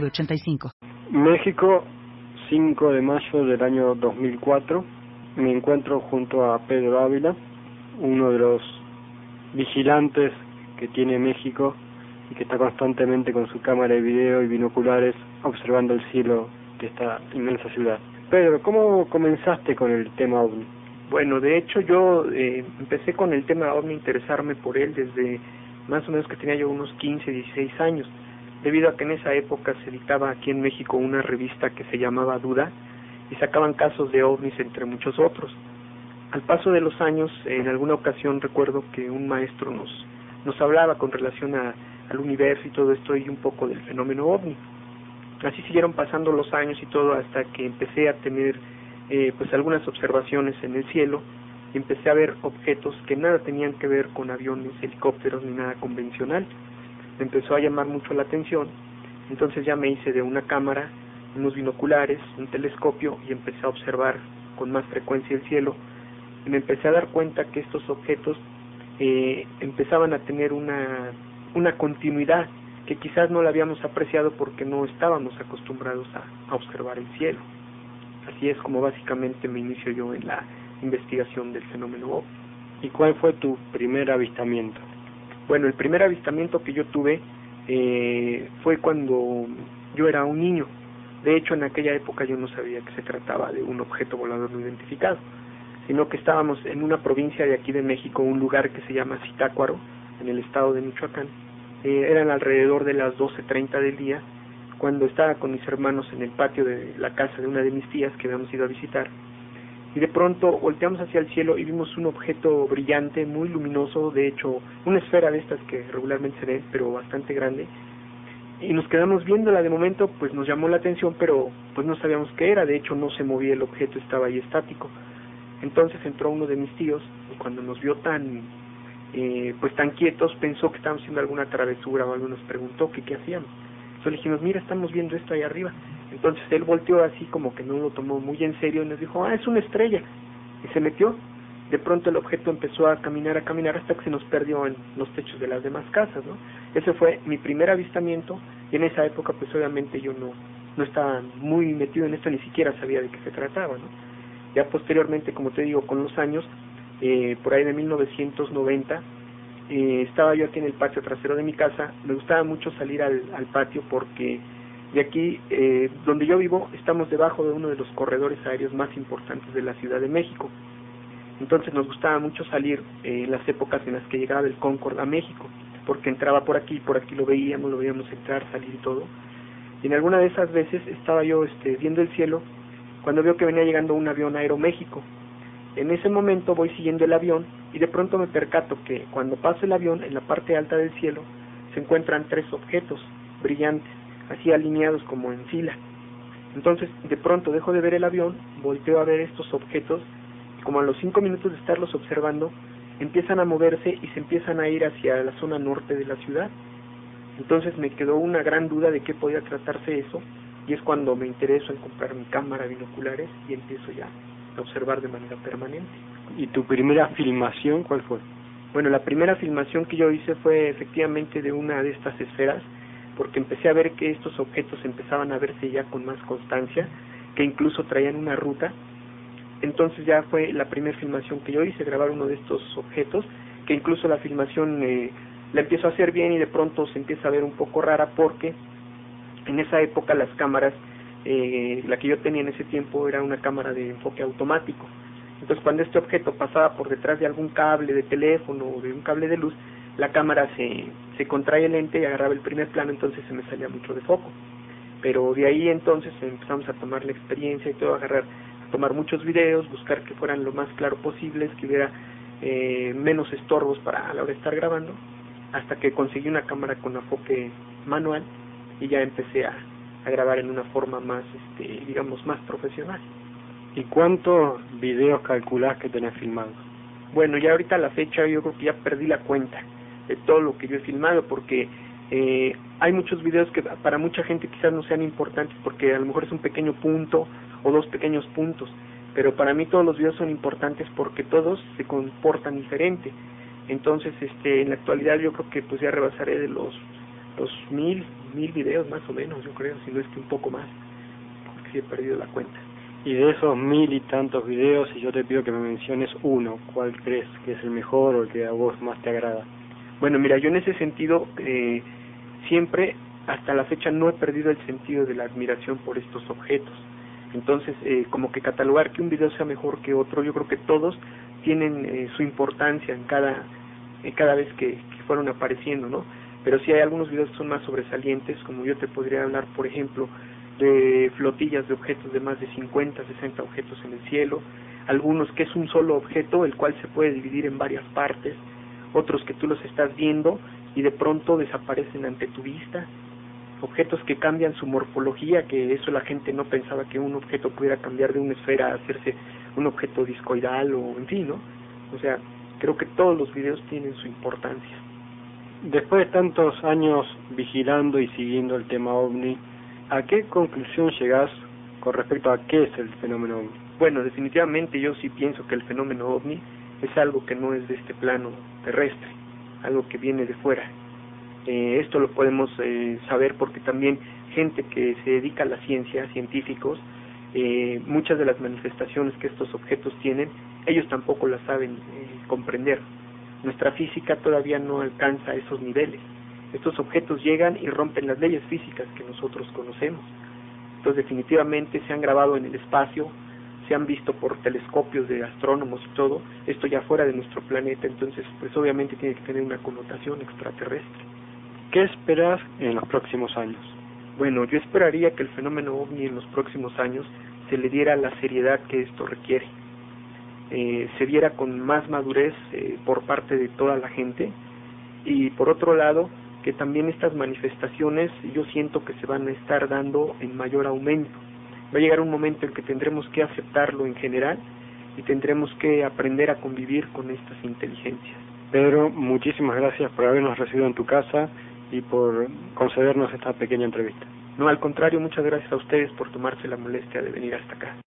906985. México, 5 de mayo del año 2004. Me encuentro junto a Pedro Ávila, uno de los vigilantes que tiene México y que está constantemente con su cámara de video y binoculares observando el cielo de esta inmensa ciudad. Pedro, ¿cómo comenzaste con el tema OVNI? Bueno, de hecho yo eh, empecé con el tema OVNI, interesarme por él desde más o menos que tenía yo unos 15, 16 años, debido a que en esa época se editaba aquí en México una revista que se llamaba Duda y sacaban casos de ovnis entre muchos otros. Al paso de los años, en alguna ocasión recuerdo que un maestro nos, nos hablaba con relación al universo y todo esto y un poco del fenómeno ovni. Así siguieron pasando los años y todo hasta que empecé a tener eh, pues algunas observaciones en el cielo y empecé a ver objetos que nada tenían que ver con aviones, helicópteros ni nada convencional. Me empezó a llamar mucho la atención, entonces ya me hice de una cámara, unos binoculares, un telescopio y empecé a observar con más frecuencia el cielo y me empecé a dar cuenta que estos objetos eh, empezaban a tener una, una continuidad que quizás no la habíamos apreciado porque no estábamos acostumbrados a, observar el cielo. Así es como básicamente me inicio yo en la investigación del fenómeno OVNI. ¿Y cuál fue tu primer avistamiento? Bueno, el primer avistamiento que yo tuve eh, fue cuando yo era un niño. De hecho, en aquella época yo no sabía que se trataba de un objeto volador no identificado, sino que estábamos en una provincia de aquí de México, un lugar que se llama Zitácuaro, en el estado de Michoacán. Eh, eran alrededor de las 12.30 del día, cuando estaba con mis hermanos en el patio de la casa de una de mis tías que habíamos ido a visitar y de pronto volteamos hacia el cielo y vimos un objeto brillante, muy luminoso, de hecho, una esfera de estas que regularmente se ve, pero bastante grande, y nos quedamos viéndola de momento, pues nos llamó la atención, pero pues no sabíamos qué era, de hecho no se movía el objeto, estaba ahí estático. Entonces entró uno de mis tíos y cuando nos vio tan eh, pues tan quietos pensó que estábamos haciendo alguna travesura o algo nos preguntó que qué hacíamos. Entonces le dijimos, mira, estamos viendo esto ahí arriba. Entonces él volteó así como que no lo tomó muy en serio y nos dijo, ah, es una estrella. Y se metió. De pronto el objeto empezó a caminar, a caminar hasta que se nos perdió en los techos de las demás casas, ¿no? Ese fue mi primer avistamiento y en esa época pues obviamente yo no, no estaba muy metido en esto, ni siquiera sabía de qué se trataba, ¿no? Ya posteriormente, como te digo, con los años, eh, por ahí de 1990, eh, estaba yo aquí en el patio trasero de mi casa, me gustaba mucho salir al, al patio porque de aquí, eh, donde yo vivo, estamos debajo de uno de los corredores aéreos más importantes de la Ciudad de México. Entonces nos gustaba mucho salir eh, en las épocas en las que llegaba el Concorde a México, porque entraba por aquí, por aquí lo veíamos, lo veíamos entrar, salir y todo. Y en alguna de esas veces estaba yo este, viendo el cielo cuando veo que venía llegando un avión Aeroméxico. En ese momento voy siguiendo el avión y de pronto me percato que cuando pasa el avión en la parte alta del cielo se encuentran tres objetos brillantes así alineados como en fila. Entonces, de pronto dejo de ver el avión, volteo a ver estos objetos, y como a los cinco minutos de estarlos observando, empiezan a moverse y se empiezan a ir hacia la zona norte de la ciudad. Entonces me quedó una gran duda de qué podía tratarse eso, y es cuando me intereso en comprar mi cámara binoculares y empiezo ya a observar de manera permanente. ¿Y tu primera filmación cuál fue? Bueno, la primera filmación que yo hice fue efectivamente de una de estas esferas porque empecé a ver que estos objetos empezaban a verse ya con más constancia, que incluso traían una ruta. Entonces ya fue la primera filmación que yo hice, grabar uno de estos objetos, que incluso la filmación eh, la empiezo a hacer bien y de pronto se empieza a ver un poco rara porque en esa época las cámaras, eh, la que yo tenía en ese tiempo era una cámara de enfoque automático. Entonces cuando este objeto pasaba por detrás de algún cable de teléfono o de un cable de luz, la cámara se, se contrae el lente y agarraba el primer plano, entonces se me salía mucho de foco. Pero de ahí entonces empezamos a tomar la experiencia y todo, a agarrar, a tomar muchos videos, buscar que fueran lo más claro posibles, que hubiera eh, menos estorbos para a la hora de estar grabando, hasta que conseguí una cámara con enfoque manual y ya empecé a, a grabar en una forma más, este, digamos, más profesional. ¿Y cuántos videos calculás que tenés filmados? Bueno, ya ahorita a la fecha yo creo que ya perdí la cuenta de todo lo que yo he filmado porque eh, hay muchos videos que para mucha gente quizás no sean importantes porque a lo mejor es un pequeño punto o dos pequeños puntos, pero para mí todos los videos son importantes porque todos se comportan diferente. Entonces, este, en la actualidad yo creo que pues ya rebasaré de los los mil, mil videos más o menos, yo creo, si no es que un poco más, porque sí he perdido la cuenta. Y de esos mil y tantos videos, si yo te pido que me menciones uno, ¿cuál crees que es el mejor o el que a vos más te agrada? Bueno, mira, yo en ese sentido eh, siempre, hasta la fecha, no he perdido el sentido de la admiración por estos objetos. Entonces, eh, como que catalogar que un video sea mejor que otro, yo creo que todos tienen eh, su importancia en cada, cada vez que, que fueron apareciendo, ¿no? Pero sí hay algunos videos que son más sobresalientes, como yo te podría hablar, por ejemplo, de flotillas de objetos de más de 50, 60 objetos en el cielo, algunos que es un solo objeto, el cual se puede dividir en varias partes, otros que tú los estás viendo y de pronto desaparecen ante tu vista, objetos que cambian su morfología, que eso la gente no pensaba que un objeto pudiera cambiar de una esfera a hacerse un objeto discoidal o en fin, ¿no? O sea, creo que todos los videos tienen su importancia. Después de tantos años vigilando y siguiendo el tema ovni, ¿A qué conclusión llegas con respecto a qué es el fenómeno ovni? Bueno, definitivamente yo sí pienso que el fenómeno ovni es algo que no es de este plano terrestre, algo que viene de fuera. Eh, esto lo podemos eh, saber porque también gente que se dedica a la ciencia, científicos, eh, muchas de las manifestaciones que estos objetos tienen, ellos tampoco las saben eh, comprender. Nuestra física todavía no alcanza esos niveles estos objetos llegan y rompen las leyes físicas que nosotros conocemos. Entonces definitivamente se han grabado en el espacio, se han visto por telescopios de astrónomos y todo, esto ya fuera de nuestro planeta, entonces pues obviamente tiene que tener una connotación extraterrestre. ¿Qué esperas en los próximos años? Bueno, yo esperaría que el fenómeno ovni en los próximos años se le diera la seriedad que esto requiere, eh, se viera con más madurez eh, por parte de toda la gente y por otro lado que también estas manifestaciones yo siento que se van a estar dando en mayor aumento. Va a llegar un momento en que tendremos que aceptarlo en general y tendremos que aprender a convivir con estas inteligencias. Pedro, muchísimas gracias por habernos recibido en tu casa y por concedernos esta pequeña entrevista. No, al contrario, muchas gracias a ustedes por tomarse la molestia de venir hasta acá.